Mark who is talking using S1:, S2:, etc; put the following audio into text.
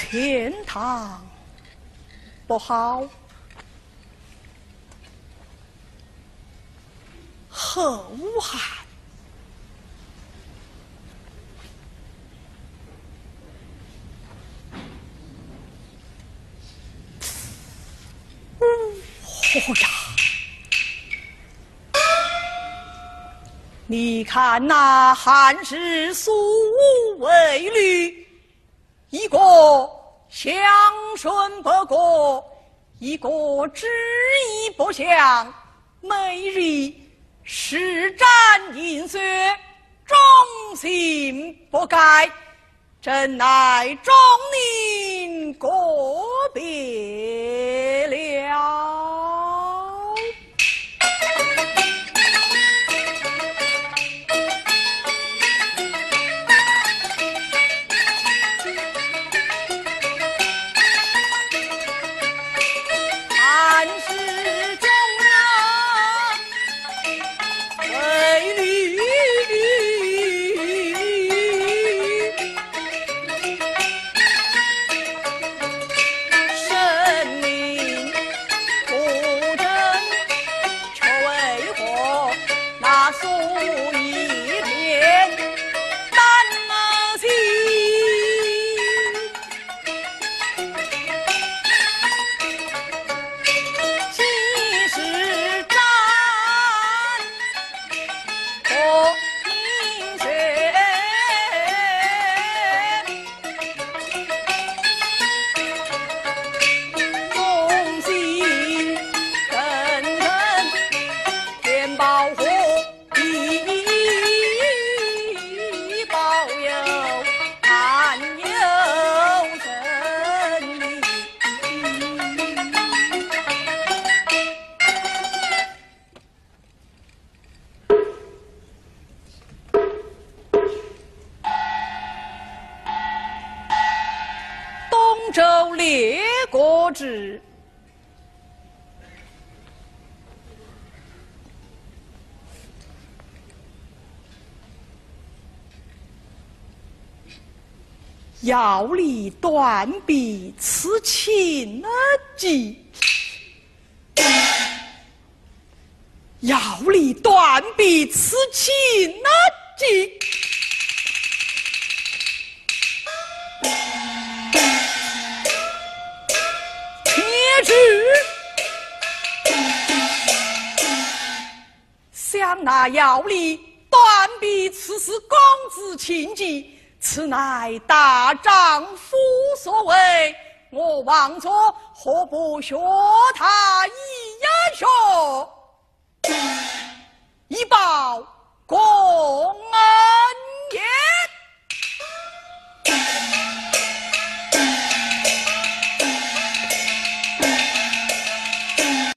S1: 钱塘不好，何无憾？哦呀！你看那汉室素无为虑，一个相顺不过，一个知意不详，每日施展银血，忠心不改，真乃忠宁国别。要离断臂刺秦而计，要离断臂刺秦而计，想那妖力断臂此时公子情急此乃大丈夫所为。我王佐何不学他一样学？以报公啊！